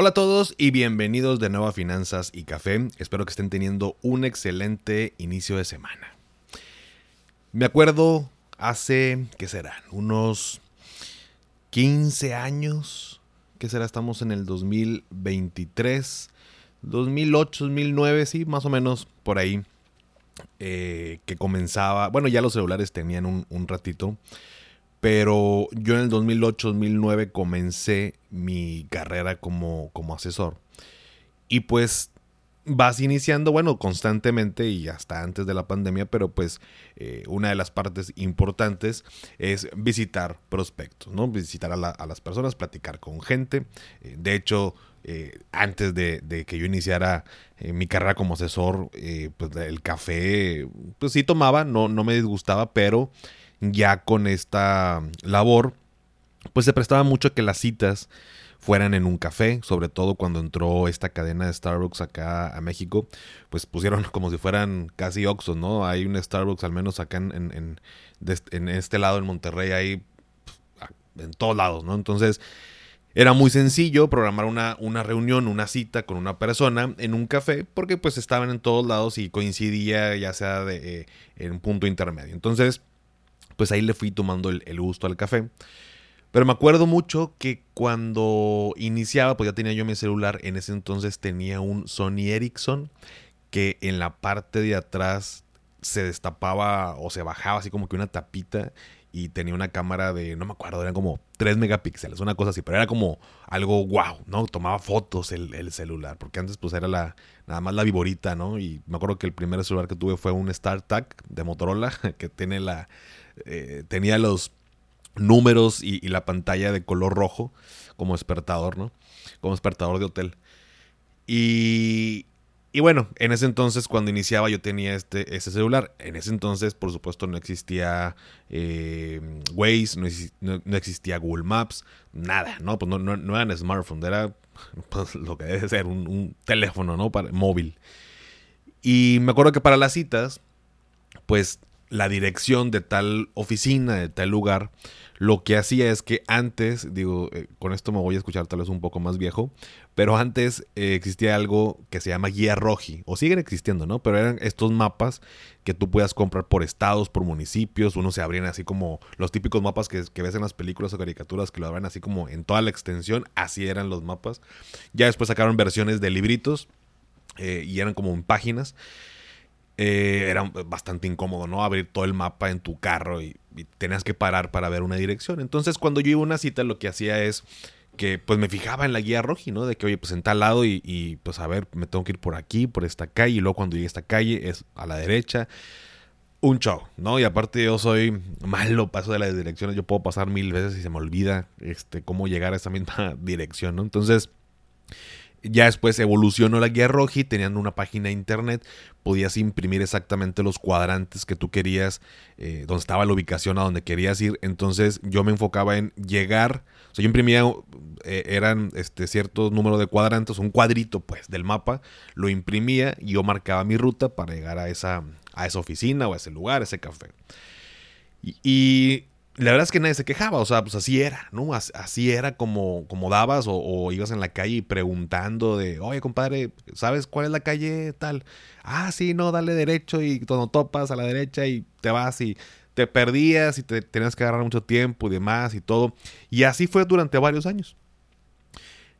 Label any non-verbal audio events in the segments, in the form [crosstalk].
Hola a todos y bienvenidos de nuevo a Finanzas y Café. Espero que estén teniendo un excelente inicio de semana. Me acuerdo hace, ¿qué serán? Unos 15 años. ¿Qué será? Estamos en el 2023. 2008, 2009, sí, más o menos por ahí. Eh, que comenzaba, bueno, ya los celulares tenían un, un ratito pero yo en el 2008-2009 comencé mi carrera como, como asesor. Y pues vas iniciando, bueno, constantemente y hasta antes de la pandemia, pero pues eh, una de las partes importantes es visitar prospectos, ¿no? Visitar a, las personas, platicar con gente. Eh, de hecho, eh, antes de, de, que yo iniciara mi carrera como asesor, pues el café, pues sí tomaba, no, no me disgustaba, pero ya con esta labor, pues se prestaba mucho que las citas fueran en un café, sobre todo cuando entró esta cadena de Starbucks acá a México, pues pusieron [laughs] como si fueran casi Oxxo, ¿no? Hay un Starbucks al menos acá en, en, en, este lado, en Monterrey, hay en todos lados, ¿no? Entonces era muy sencillo programar una, una reunión, una cita con una persona en un café, porque pues estaban en todos lados y coincidía ya sea de, eh, en un punto intermedio. Entonces, pues ahí le fui tomando el, gusto al café. Pero me acuerdo mucho que cuando iniciaba, pues ya tenía yo mi celular, en ese entonces tenía un Sony Ericsson que en la parte de atrás se destapaba o se bajaba así como que una tapita y tenía una cámara de, no me acuerdo, eran como 3 megapíxeles, una cosa así, pero era como algo wow, ¿no? Tomaba fotos el, el, celular, porque antes pues era la, nada más la viborita, ¿no? Y me acuerdo que el primer celular que tuve fue un StarTAC de Motorola, [laughs] que tiene la, eh, tenía los números y, la pantalla de color rojo como despertador, ¿no? Como despertador de hotel. Y, bueno, en ese entonces cuando iniciaba yo tenía este, celular. En ese entonces, por supuesto, no existía eh, Waze, no, existía Google Maps, nada, ¿no? Pues no, no, no eran smartphones, era [laughs] pues, lo que debe ser un, un teléfono, ¿no? Para, móvil. Y me acuerdo que para las citas, pues la dirección de tal oficina, de tal lugar, lo que hacía es que antes, digo, eh, con esto me voy a escuchar tal vez un poco más viejo, pero antes eh, existía algo que se llama guía roji, o siguen existiendo, ¿no? Pero eran estos mapas que tú puedas comprar por estados, por municipios, uno se abrían así como los típicos mapas que, ves en las películas o caricaturas que lo abren así como en toda la extensión, así eran los mapas. Ya después sacaron versiones de libritos eh, y eran como en páginas. Eh, era bastante incómodo, ¿no? Abrir todo el mapa en tu carro y, tenías que parar para ver una dirección. Entonces, cuando yo iba a una cita, lo que hacía es que pues me fijaba en la guía roji, ¿no? De que, oye, pues en tal lado y, pues a ver, me tengo que ir por aquí, por esta calle, y luego cuando llegue a esta calle es a la derecha. Un show, ¿no? Y aparte yo soy malo paso de las direcciones, yo puedo pasar mil veces y se me olvida este, cómo llegar a esa misma [laughs] dirección, ¿no? Entonces, ya después evolucionó la guía roji, teniendo una página de internet, podías imprimir exactamente los cuadrantes que tú querías, eh, donde estaba la ubicación a donde querías ir. Entonces yo me enfocaba en llegar, o sea, yo imprimía, eh, eran este cierto número de cuadrantes, un cuadrito pues del mapa, lo imprimía y yo marcaba mi ruta para llegar a esa, a esa oficina o a ese lugar, a ese café. y la verdad es que nadie se quejaba, o sea, pues así era, ¿no? Así era como, como dabas o, ibas en la calle preguntando de, oye, compadre, ¿sabes cuál es la calle tal? Ah, sí, no, dale derecho y cuando topas a la derecha y te vas y te perdías y te tenías que agarrar mucho tiempo y demás y todo. Y así fue durante varios años.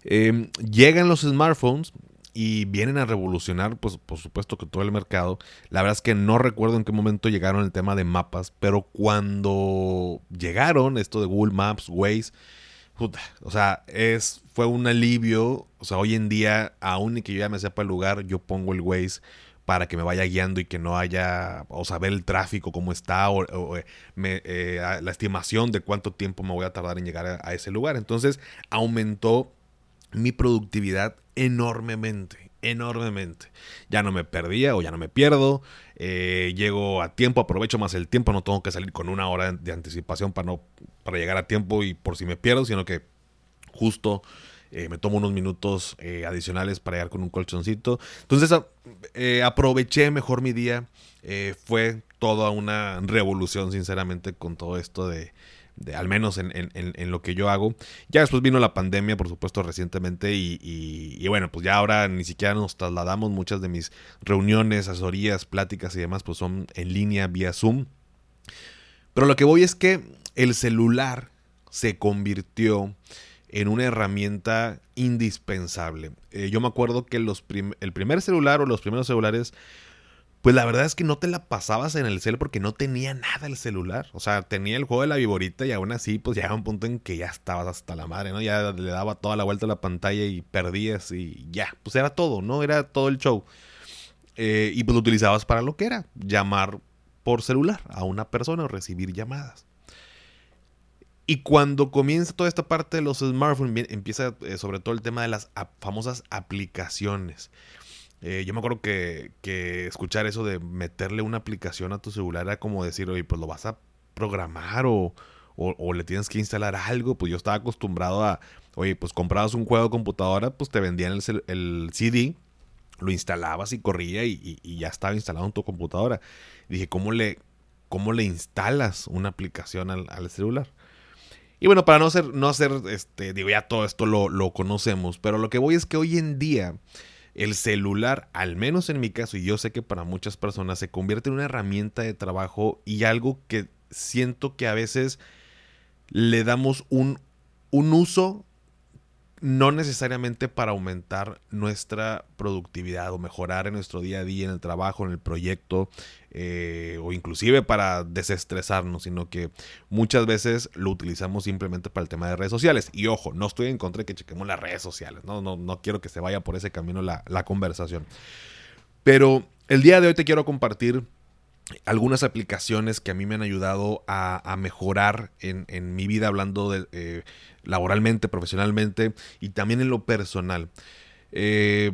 Em, llegan los smartphones y vienen a revolucionar, pues por supuesto que todo el mercado. La verdad es que no recuerdo en qué momento llegaron el tema de mapas, pero cuando llegaron esto de Google Maps, Waze, o sea, es, fue un alivio. O sea, hoy en día, aún y que yo ya me sepa el lugar, yo pongo el Waze para que me vaya guiando y que no haya, o saber el tráfico cómo está, o, eh, eh, la estimación de cuánto tiempo me voy a tardar en llegar a ese lugar. Entonces, aumentó mi productividad enormemente. enormemente. Ya no me perdía o ya no me pierdo. Eh, llego a tiempo, aprovecho más el tiempo. No tengo que salir con una hora de anticipación para, no, para llegar a tiempo y por si me pierdo, sino que justo eh, me tomo unos minutos eh, adicionales para llegar con un colchoncito. Entonces aproveché mejor mi día. fue toda una revolución, sinceramente, con todo esto de, al menos en, lo que yo hago. Ya después vino la pandemia, por supuesto, recientemente, y, bueno, pues ya ahora ni siquiera nos trasladamos. Muchas de mis reuniones, asesorías, pláticas y demás, pues son en línea vía Zoom. Pero lo que voy es que el celular se convirtió en una herramienta indispensable. Eh, yo me acuerdo que los el primer celular o los primeros celulares pues la verdad es que no te la pasabas en el cel porque no tenía nada el celular. O sea, tenía el juego de la viborita y aún así, pues llegaba un punto en que ya estabas hasta la madre, ¿no? Ya le daba toda la vuelta a la pantalla y perdías y ya. Pues era todo, ¿no? Era todo el show. Eh, y pues lo utilizabas para lo que era, llamar por celular a una persona o recibir llamadas. Y cuando comienza toda esta parte de los smartphones, empieza eh, sobre todo el tema de las famosas aplicaciones. Eh, yo me acuerdo que, escuchar eso de meterle una aplicación a tu celular era como decir, oye, pues lo vas a programar o, le tienes que instalar algo. Pues yo estaba acostumbrado a, oye, pues comprabas un juego de computadora, pues te vendían el, CD, lo instalabas y corría y, ya estaba instalado en tu computadora. dije, ¿cómo le, cómo le instalas una aplicación al, celular? Y bueno, para no ser, no hacer, este, digo, ya todo esto lo, lo conocemos, pero lo que voy es que hoy en día el celular, al menos en mi caso, y yo sé que para muchas personas, se convierte en una herramienta de trabajo y algo que siento que a veces le damos un, un uso no necesariamente para aumentar nuestra productividad o mejorar en nuestro día a día, en el trabajo, en el proyecto, eh, o inclusive para desestresarnos, sino que muchas veces lo utilizamos simplemente para el tema de redes sociales. Y ojo, no estoy en contra de que chequemos las redes sociales, no, no, no quiero que se vaya por ese camino la, conversación. Pero el día de hoy te quiero compartir algunas aplicaciones que a mí me han ayudado a, mejorar en, mi vida hablando eh, laboralmente, profesionalmente y también en lo personal. Eh,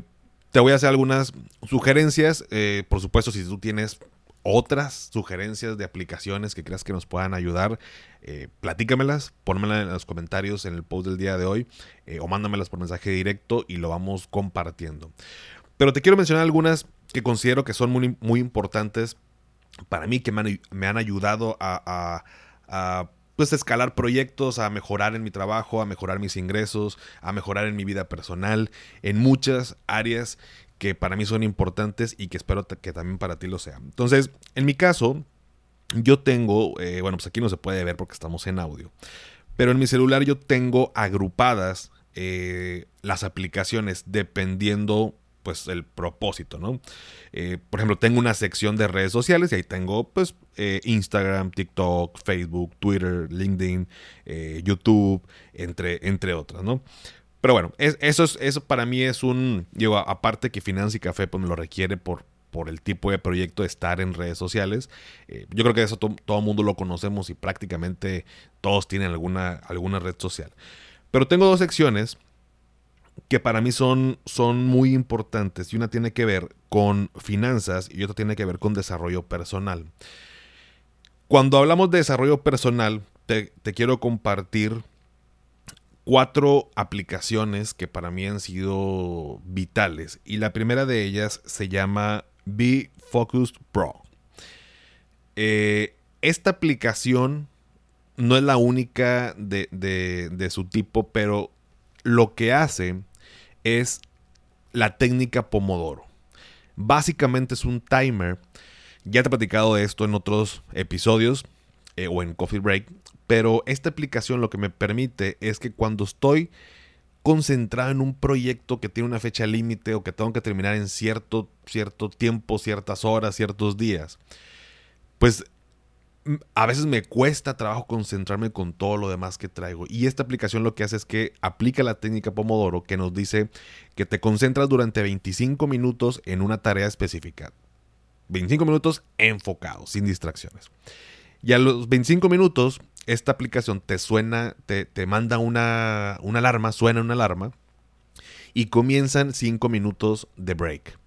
te voy a hacer algunas sugerencias. Eh, por supuesto, si tú tienes otras sugerencias de aplicaciones que creas que nos puedan ayudar, eh, platícamelas, pónmelas en los comentarios en el post del día de hoy o mándamelas por mensaje directo y lo vamos compartiendo. Pero te quiero mencionar algunas que considero que son muy importantes para mí, que me han, ayudado a, pues escalar proyectos, a mejorar en mi trabajo, a mejorar mis ingresos, a mejorar en mi vida personal, en muchas áreas que para mí son importantes y que espero que también para ti lo sean. Entonces, en mi caso, yo tengo, eh, bueno, pues aquí no se puede ver porque estamos en audio, pero en mi celular yo tengo agrupadas eh, las aplicaciones dependiendo pues el propósito, ¿no? Eh, por ejemplo, tengo una sección de redes sociales y ahí tengo pues eh, Instagram, TikTok, Facebook, Twitter, LinkedIn, eh, YouTube, entre, entre otras, ¿no? Pero bueno, eso, es, eso para mí es un, digo, aparte que Finanza y Café pues me lo requiere por, por el tipo de proyecto de estar en redes sociales. yo creo que eso todo el mundo lo conocemos y prácticamente todos tienen alguna, alguna red social. Pero tengo dos secciones que para mí son, son muy importantes y una tiene que ver con finanzas y otra tiene que ver con desarrollo personal. Cuando hablamos de desarrollo personal, te, quiero compartir cuatro aplicaciones que para mí han sido vitales y la primera de ellas se llama Be Focused Pro. Eh, esta aplicación no es la única de, de, su tipo, pero lo que hace es la técnica Pomodoro. Básicamente es un timer. Ya te he platicado de esto en otros episodios eh, o en Coffee Break. Pero esta aplicación lo que me permite es que cuando estoy concentrado en un proyecto que tiene una fecha límite o que tengo que terminar en cierto, cierto tiempo, ciertas horas, ciertos días, pues a veces me cuesta trabajo concentrarme con todo lo demás que traigo. Y esta aplicación lo que hace es que aplica la técnica Pomodoro que nos dice que te concentras durante 25 minutos en una tarea específica. 25 minutos enfocados, sin distracciones. Y a los 25 minutos, esta aplicación te suena, te, te manda una, una alarma, suena una alarma y comienzan 5 minutos de break.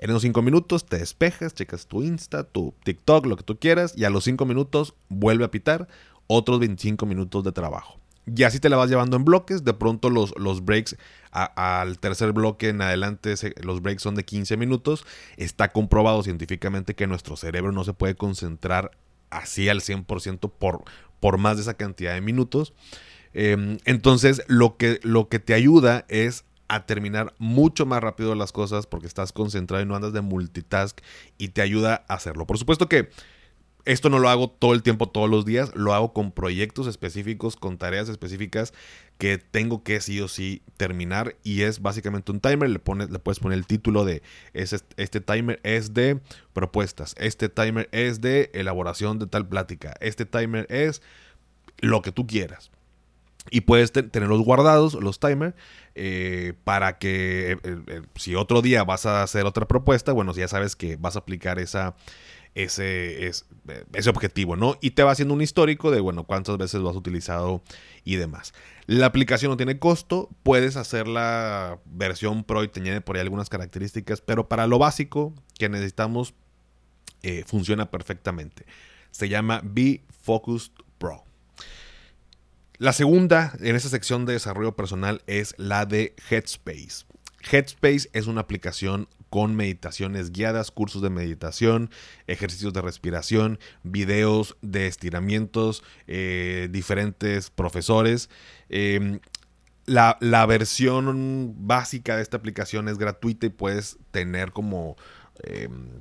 En esos 5 minutos te despejas, checas tu Insta, tu TikTok, lo que tú quieras, y a los 5 minutos vuelve a pitar otros 25 minutos de trabajo. Y así te la vas llevando en bloques. De pronto los, los breaks al tercer bloque en adelante, los breaks son de 15 minutos. Está comprobado científicamente que nuestro cerebro no se puede concentrar así al 100% por, por más de esa cantidad de minutos. Em, entonces, lo que, lo que te ayuda es a terminar mucho más rápido las cosas porque estás concentrado y no andas de multitask y te ayuda a hacerlo. Por supuesto que esto no lo hago todo el tiempo, todos los días, lo hago con proyectos específicos, con tareas específicas que tengo que sí o sí terminar y es básicamente un timer, le, pones, le puedes poner el título de este timer es de propuestas, este timer es de elaboración de tal plática, este timer es lo que tú quieras. Y puedes tenerlos guardados, los timers, eh, para que eh, eh, si otro día vas a hacer otra propuesta, bueno, ya sabes que vas a aplicar esa, ese, ese objetivo, ¿no? Y te va haciendo un histórico de, bueno, cuántas veces lo has utilizado y demás. La aplicación no tiene costo, puedes hacer la versión Pro y te por ahí algunas características, pero para lo básico que necesitamos funciona perfectamente. Se llama Be Focused Pro. La segunda en esta sección de desarrollo personal es la de Headspace. Headspace es una aplicación con meditaciones guiadas, cursos de meditación, ejercicios de respiración, videos de estiramientos, eh, diferentes profesores. Em, la, versión básica de esta aplicación es gratuita y puedes tener como em,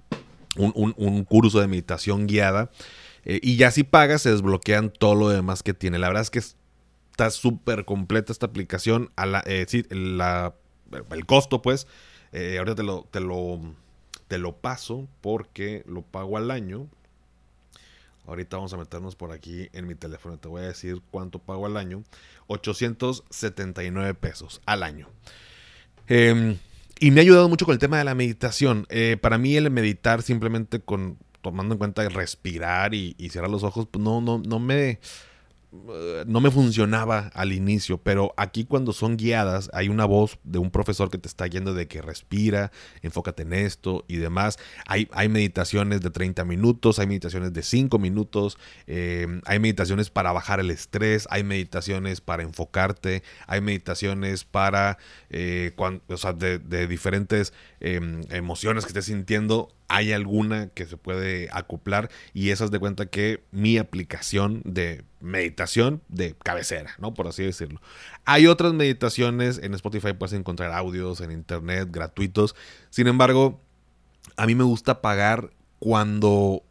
un, curso de meditación guiada. Eh, y ya si pagas, se desbloquean todo lo demás que tiene. La verdad es que es está súper completa esta aplicación. A la, eh, el costo, pues, eh, ahorita te lo, te, lo, te lo paso porque lo pago al año. Ahorita vamos a meternos por aquí en mi teléfono. Te voy a decir cuánto pago al año. 879 pesos al año. Em, y me ha ayudado mucho con el tema de la meditación. Eh, para mí el meditar simplemente con tomando en cuenta respirar y, y cerrar los ojos, pues no, no, no me no me funcionaba al inicio, pero aquí cuando son guiadas hay una voz de un profesor que te está yendo de que respira, enfócate en esto y demás. Hay, hay meditaciones de 30 minutos, hay meditaciones de 5 minutos, eh, hay meditaciones para bajar el estrés, hay meditaciones para enfocarte, hay meditaciones para, eh, o sea, de, de diferentes em, emociones que estés sintiendo hay alguna que se puede acoplar y esas de cuenta que mi aplicación de meditación de cabecera, ¿no? Por así decirlo. Hay otras meditaciones en Spotify, puedes encontrar audios en internet gratuitos. Sin embargo, a mí me gusta pagar cuando,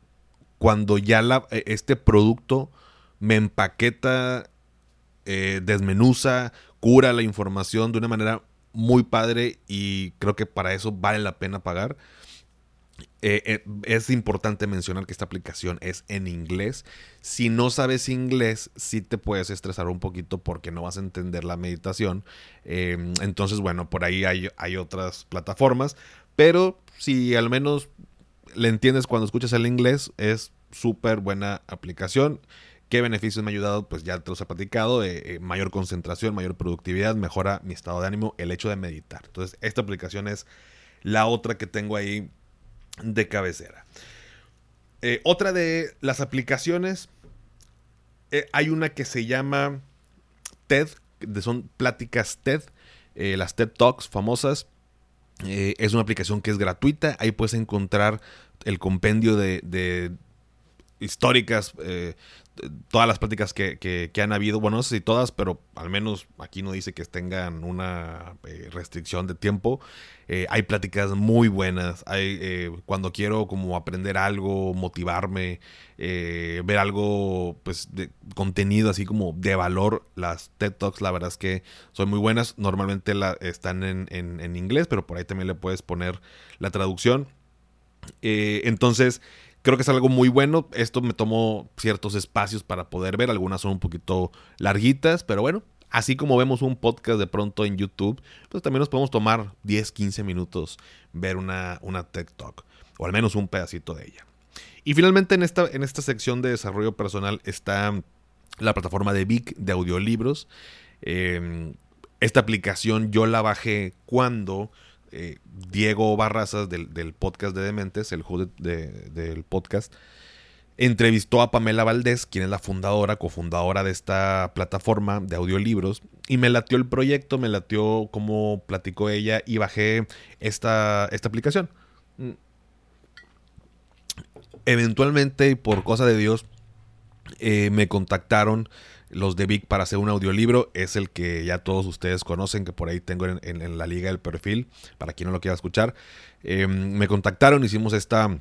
cuando ya e, este producto me empaqueta, eh, desmenuza, cura la información de una manera muy padre y creo que para eso vale la pena pagar. Eh, eh, es importante mencionar que esta aplicación es en inglés. Si no sabes inglés, sí te puedes estresar un poquito porque no vas a entender la meditación. Em, entonces, bueno, por ahí hay, hay, otras plataformas. Pero si al menos le entiendes cuando escuchas el inglés, es súper buena aplicación. ¿Qué beneficios me ha ayudado? Pues ya te los he platicado. Eh, mayor concentración, mayor productividad, mejora mi estado de ánimo, el hecho de meditar. Entonces, esta aplicación es la otra que tengo ahí de cabecera. Eh, otra de las aplicaciones, eh, hay una que se llama TED, son pláticas TED, eh, las TED Talks famosas. es una aplicación que es gratuita, ahí puedes encontrar el compendio de, históricas todas las pláticas que, han habido, bueno, no sé si todas, pero al menos aquí no dice que tengan una eh, restricción de tiempo. Eh, hay pláticas muy buenas. Hay, eh, cuando quiero como aprender algo, motivarme, ver algo, pues, de contenido así como de valor, las TED Talks, la verdad es que son muy buenas. Normalmente la, están en, en inglés, pero por ahí también le puedes poner la traducción. entonces, Creo que es algo muy bueno. Esto me tomó ciertos espacios para poder ver. Algunas son un poquito larguitas, pero bueno, así como vemos un podcast de pronto en YouTube, pues también nos podemos tomar 10, 15 minutos ver una, una TED Talk, o al menos un pedacito de ella. Y finalmente en esta, en esta sección de desarrollo personal está la plataforma de Vic de audiolibros. Em, esta aplicación yo la bajé cuando eh, Diego Barrazas del, podcast de Dementes, el host del podcast, entrevistó a Pamela Valdés, quien es la fundadora, cofundadora de esta plataforma de audiolibros, y me latió el proyecto, me latió cómo platicó ella y bajé esta, esta aplicación. Eventualmente, por cosa de Dios, eh, me contactaron los de Vic para hacer un audiolibro. Es el que ya todos ustedes conocen, que por ahí tengo en, la liga del perfil, para quien no lo quiera escuchar. Em, me contactaron, hicimos esta,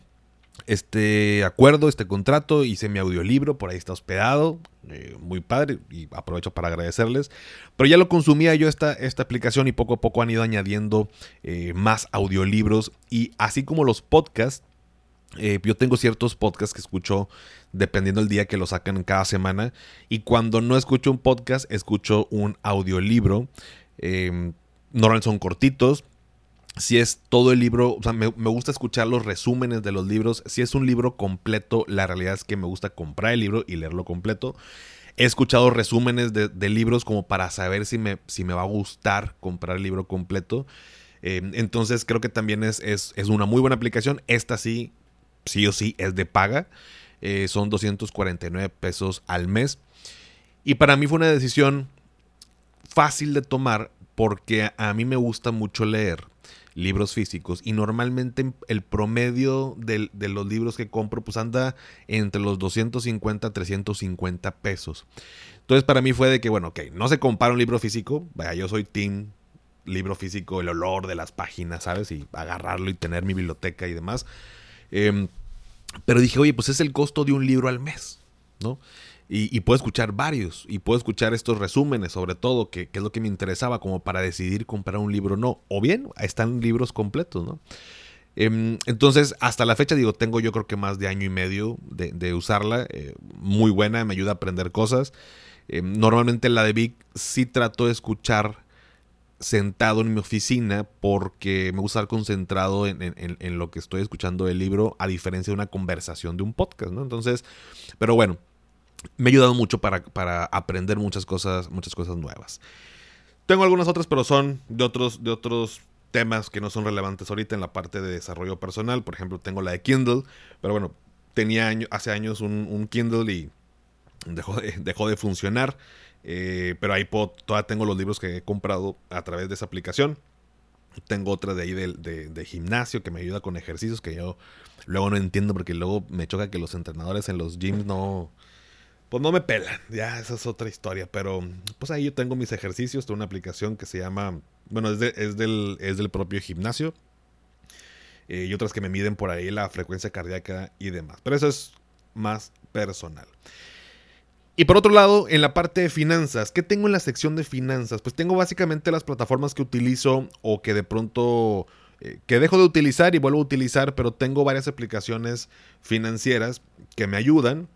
este acuerdo, este contrato, hice mi audiolibro, por ahí está hospedado, eh, muy padre, y aprovecho para agradecerles. Pero ya lo consumía yo esta, esta aplicación y poco a poco han ido añadiendo eh, más audiolibros y así como los podcasts, eh, yo tengo ciertos podcasts que escucho dependiendo del día que lo sacan cada semana. Y cuando no escucho un podcast, escucho un audiolibro. Eh, normalmente son cortitos. Si es todo el libro, o sea, me, gusta escuchar los resúmenes de los libros. Si es un libro completo, la realidad es que me gusta comprar el libro y leerlo completo. He escuchado resúmenes de, libros como para saber si me, si me va a gustar comprar el libro completo. Eh, entonces creo que también es, es, es, una muy buena aplicación. Esta sí sí o sí es de paga. Eh, son 249 pesos al mes. Y para mí fue una decisión fácil de tomar porque a mí me gusta mucho leer libros físicos y normalmente el promedio de, los libros que compro pues anda entre los 250 a 350 pesos. Entonces para mí fue de que, bueno, ok, no se compara un libro físico, vaya, yo soy team libro físico, el olor de las páginas, ¿sabes? Y agarrarlo y tener mi biblioteca y demás. Em, pero dije, oye, pues es el costo de un libro al mes, ¿no? Y, puedo escuchar varios, y puedo escuchar estos resúmenes, sobre todo, que, es lo que me interesaba, como para decidir comprar un libro o no. O bien, están libros completos, ¿no? Em, entonces, hasta la fecha, digo, tengo yo creo que más de año y medio de, usarla. Eh, muy buena, me ayuda a aprender cosas. Em, normalmente la de Vic sí trato de escuchar sentado en mi oficina porque me gusta estar concentrado en, lo que estoy escuchando del libro, a diferencia de una conversación de un podcast, ¿no? Entonces, pero bueno, me ha ayudado mucho para, para aprender muchas cosas, muchas cosas nuevas. Tengo algunas otras, pero son de otros, de otros temas que no son relevantes ahorita en la parte de desarrollo personal. Por ejemplo, tengo la de Kindle, pero bueno, tenía hace años un, un Kindle y dejó dejó de funcionar. Eh, pero ahí todavía tengo los libros que he comprado a través de esa aplicación. Tengo otra de ahí de, gimnasio que me ayuda con ejercicios que yo luego no entiendo porque luego me choca que los entrenadores en los gyms no... Pues no me pelan, ya esa es otra historia, pero pues ahí yo tengo mis ejercicios, tengo una aplicación que se llama, bueno, es, es, del, es del propio gimnasio eh, y otras que me miden por ahí la frecuencia cardíaca y demás, pero eso es más personal. Y por otro lado, en la parte de finanzas, ¿qué tengo en la sección de finanzas? Pues tengo básicamente las plataformas que utilizo o que de pronto eh, que dejo de utilizar y vuelvo a utilizar, pero tengo varias aplicaciones financieras que me ayudan.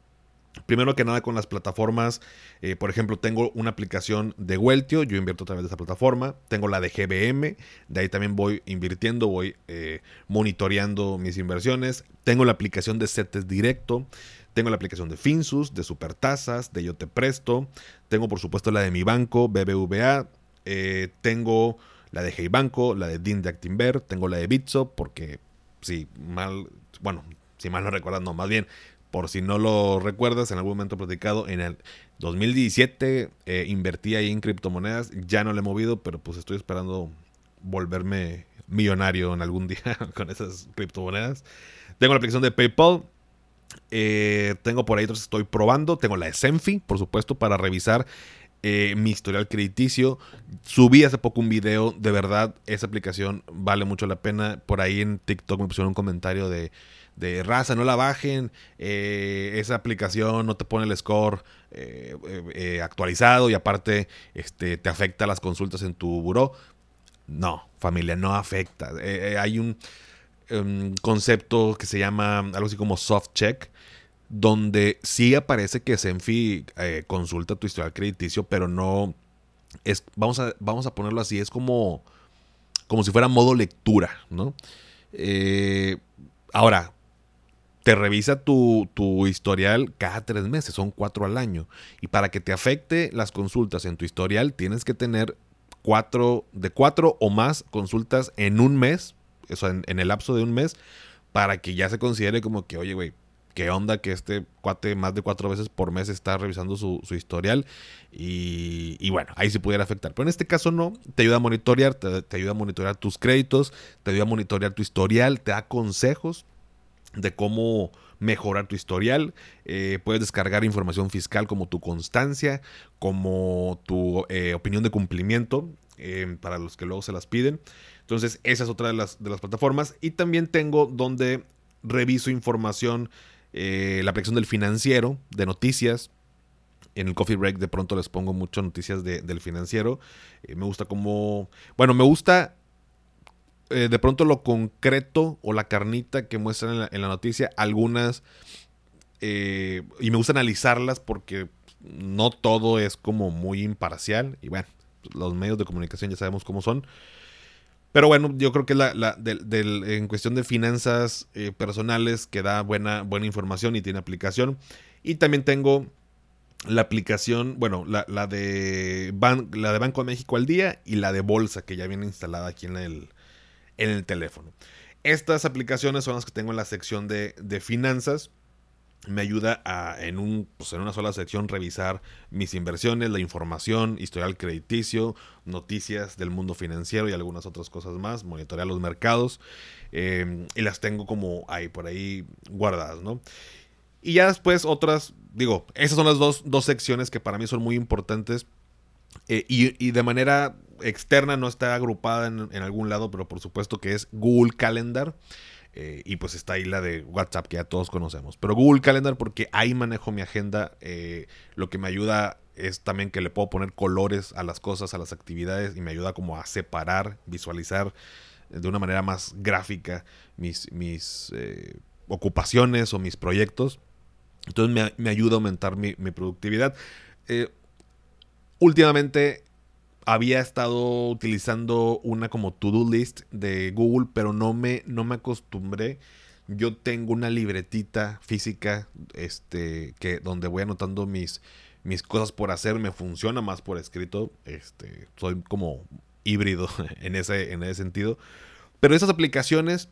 Primero que nada con las plataformas, eh, por ejemplo, tengo una aplicación de Weltio, yo invierto a través de esa plataforma, tengo la de GBM, de ahí también voy invirtiendo, voy eh, monitoreando mis inversiones, tengo la aplicación de CETES Directo, tengo la aplicación de Finsus, de Supertasas, de Yo Te Presto. Tengo por supuesto la de mi banco, BBVA. Eh, tengo la de Hey Banco, la de Din de Actinver. Tengo la de Bitso, porque si mal, bueno, si mal no recuerdas, no, más bien, por si no lo recuerdas, en algún momento platicado, en el 2017 eh, invertí ahí en criptomonedas. Ya no le he movido, pero pues estoy esperando volverme millonario en algún [laughs] día con esas criptomonedas. Tengo la aplicación de PayPal, eh, tengo por ahí otros estoy probando. Tengo la de Senfi, por supuesto, para revisar eh, mi historial crediticio. Subí hace poco un video, de verdad, esa aplicación vale mucho la pena. Por ahí en TikTok me pusieron un comentario de, de raza, no la bajen. Eh, esa aplicación no te pone el score actualizado y aparte este, te afecta las consultas en tu buró. No, familia, no afecta. hay un um, concepto que se llama algo así como soft check, donde sí aparece que Senfi eh, consulta tu historial crediticio, pero no es, vamos a, vamos a ponerlo así, es como, como si fuera modo lectura, ¿no? Eh, ahora, te revisa tu, tu, historial cada tres meses, son cuatro al año. Y para que te afecte las consultas en tu historial, tienes que tener cuatro, de cuatro o más consultas en un mes, eso en, en el lapso de un mes, para que ya se considere como que, oye, güey, qué onda que este cuate más de cuatro veces por mes está revisando su, historial y, bueno, ahí sí pudiera afectar. Pero en este caso no, te ayuda a monitorear, te, ayuda a monitorear tus créditos, te ayuda a monitorear tu historial, te da consejos de cómo mejorar tu historial. Eh, puedes descargar información fiscal como tu constancia, como tu eh, opinión de cumplimiento, eh, para los que luego se las piden. Entonces, esa es otra de las, de las plataformas. Y también tengo donde reviso información eh, la aplicación del financiero, de noticias. En el coffee break de pronto les pongo muchas noticias del financiero. Eh, me gusta como... Bueno, me gusta eh, de pronto lo concreto o la carnita que muestran en la, noticia. Algunas... y me gusta analizarlas porque no todo es como muy imparcial. Y bueno, los medios de comunicación ya sabemos cómo son. Pero bueno, yo creo que la, la del, en cuestión de finanzas eh, personales que da buena, buena información y tiene aplicación. Y también tengo la aplicación, bueno, la, la, de la de Banco de México al día y la de Bolsa que ya viene instalada aquí en el, en el teléfono. Estas aplicaciones son las que tengo en la sección de, de finanzas me ayuda a en, un, pues en una sola sección revisar mis inversiones, la información, historial crediticio, noticias del mundo financiero y algunas otras cosas más, monitorear los mercados em, y las tengo como ahí por ahí guardadas, ¿no? Y ya después otras, digo, esas son las dos, dos secciones que para mí son muy importantes eh, y, de manera externa no está agrupada en, en algún lado, pero por supuesto que es Google Calendar. Eh, y pues está ahí la de WhatsApp que ya todos conocemos. Pero Google Calendar porque ahí manejo mi agenda. Eh, lo que me ayuda es también que le puedo poner colores a las cosas, a las actividades y me ayuda como a separar, visualizar de una manera más gráfica mis, mis eh, ocupaciones o mis proyectos. Entonces me, ayuda a aumentar mi, mi productividad. últimamente había estado utilizando una como to-do list de Google, pero no me, no me acostumbré. Yo tengo una libretita física este, que, donde voy anotando mis, mis cosas por hacer. Me funciona más por escrito. Este, soy como híbrido [laughs] en ese, en ese sentido. Pero esas aplicaciones,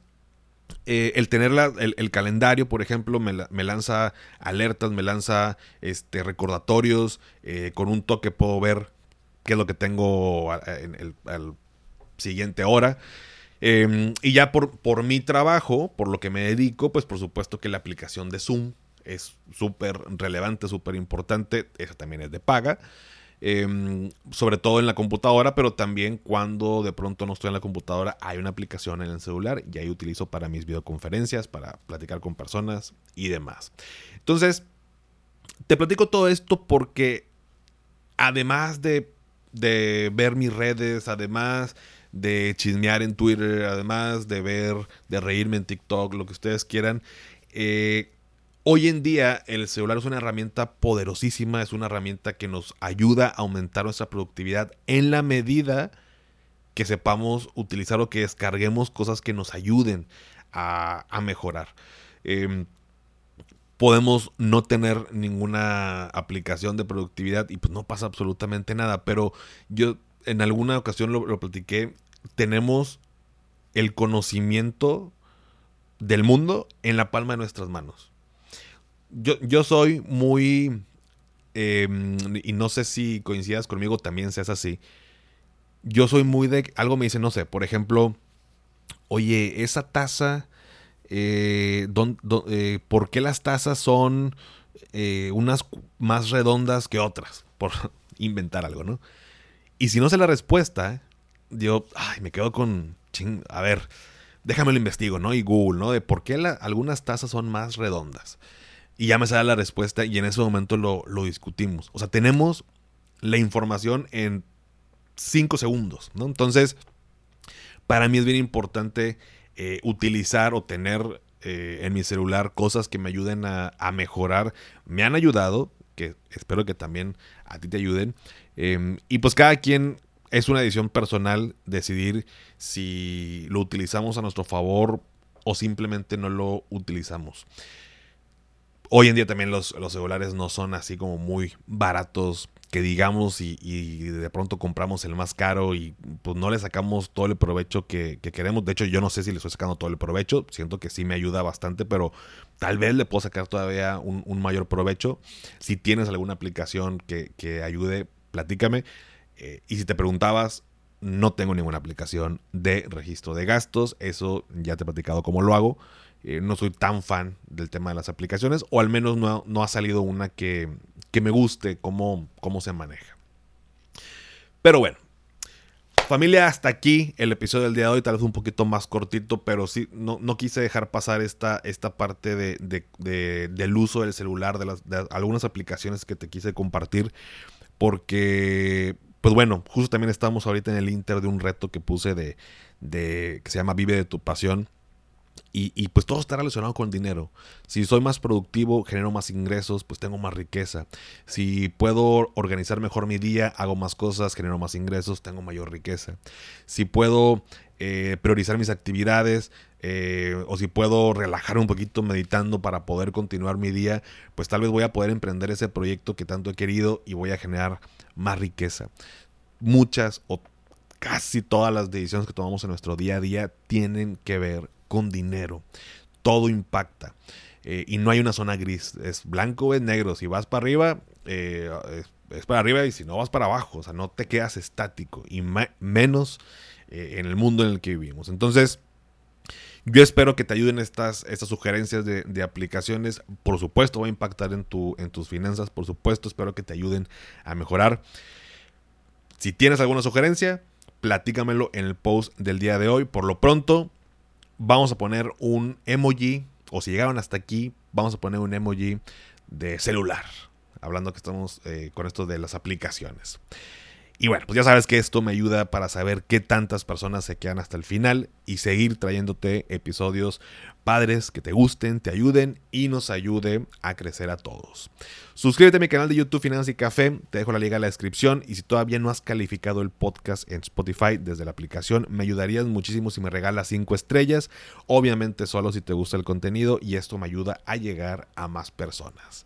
eh, el tener el, calendario, por ejemplo, me, me, lanza alertas, me lanza este, recordatorios. Eh, con un toque puedo ver qué es lo que tengo en el, siguiente hora. Em, y ya por, por mi trabajo, por lo que me dedico, pues por supuesto que la aplicación de Zoom es súper relevante, súper importante. Esa también es de paga. Em, sobre todo en la computadora, pero también cuando de pronto no estoy en la computadora, hay una aplicación en el celular y ahí utilizo para mis videoconferencias, para platicar con personas y demás. Entonces, te platico todo esto porque además de de ver mis redes, además de chismear en Twitter, además de ver, de reírme en TikTok, lo que ustedes quieran. Eh, hoy en día el celular es una herramienta poderosísima, es una herramienta que nos ayuda a aumentar nuestra productividad en la medida que sepamos utilizar o que descarguemos cosas que nos ayuden a, mejorar. Em, podemos no tener ninguna aplicación de productividad y pues no pasa absolutamente nada. Pero yo en alguna ocasión lo, platiqué, tenemos el conocimiento del mundo en la palma de nuestras manos. Yo, yo soy muy, em, y no sé si coincidas conmigo, también seas así. Yo soy muy de, algo me dice, no sé, por ejemplo, oye, esa taza eh, eh, por qué las tazas son eh, unas más redondas que otras, [laughs] por inventar algo, ¿no? Y si no sé la respuesta, yo ay, me quedo con, ching, a ver, déjame lo investigo, ¿no? Y Google, ¿no? De por qué algunas tazas son más redondas. Y ya me sale la respuesta y en ese momento lo, lo discutimos. O sea, tenemos la información en 5 segundos, ¿no? Entonces, para mí es bien importante eh, utilizar o tener eh, en mi celular cosas que me ayuden a, mejorar. Me han ayudado, que espero que también a ti te ayuden. Em, y pues cada quien es una decisión personal decidir si lo utilizamos a nuestro favor o simplemente no lo utilizamos. Hoy en día también los, los celulares no son así como muy baratos que digamos y, de pronto compramos el más caro y pues no le sacamos todo el provecho que, queremos. De hecho, yo no sé si le estoy sacando todo el provecho. Siento que sí me ayuda bastante, pero tal vez le puedo sacar todavía un, mayor provecho. Si tienes alguna aplicación que, ayude, platícame. Eh, y si te preguntabas, no tengo ninguna aplicación de registro de gastos. Eso ya te he platicado cómo lo hago. Eh, no soy tan fan del tema de las aplicaciones, o al menos no, ha salido una que, me guste cómo, cómo se maneja. Pero bueno, familia, hasta aquí el episodio del día de hoy, tal vez un poquito más cortito, pero sí, no, quise dejar pasar esta, esta parte del uso del celular, de, las, de algunas aplicaciones que te quise compartir, porque pues bueno, justo también estamos ahorita en el inter de un reto que puse de, de que se llama Vive de tu pasión. Y, pues todo está relacionado con dinero. Si soy más productivo, genero más ingresos, pues tengo más riqueza. Si puedo organizar mejor mi día, hago más cosas, genero más ingresos, tengo mayor riqueza. Si puedo eh, priorizar mis actividades eh, o si puedo relajar un poquito meditando para poder continuar mi día, pues tal vez voy a poder emprender ese proyecto que tanto he querido y voy a generar más riqueza. Muchas o casi todas las decisiones que tomamos en nuestro día a día tienen que ver con dinero. Todo impacta. Eh, y no hay una zona gris. Es blanco o es negro. Si vas para arriba, eh, es, para arriba y si no vas para abajo. O sea, no te quedas estático. Y menos eh, en el mundo en el que vivimos. Entonces, yo espero que te ayuden estas, estas sugerencias de, aplicaciones. Por supuesto, va a impactar en, tu, en tus finanzas. Por supuesto, espero que te ayuden a mejorar. Si tienes alguna sugerencia, platícamelo en el post del día de hoy. Por lo pronto, vamos a poner un emoji, o si llegaron hasta aquí, vamos a poner un emoji de celular. Hablando que estamos eh, con esto de las aplicaciones. Y bueno, pues ya sabes que esto me ayuda para saber qué tantas personas se quedan hasta el final y seguir trayéndote episodios padres que te gusten, te ayuden y nos ayude a crecer a todos. Suscríbete a mi canal de YouTube Finanzas y Café, te dejo la liga en la descripción y si todavía no has calificado el podcast en Spotify desde la aplicación, me ayudarías muchísimo si me regalas 5 estrellas, obviamente solo si te gusta el contenido y esto me ayuda a llegar a más personas.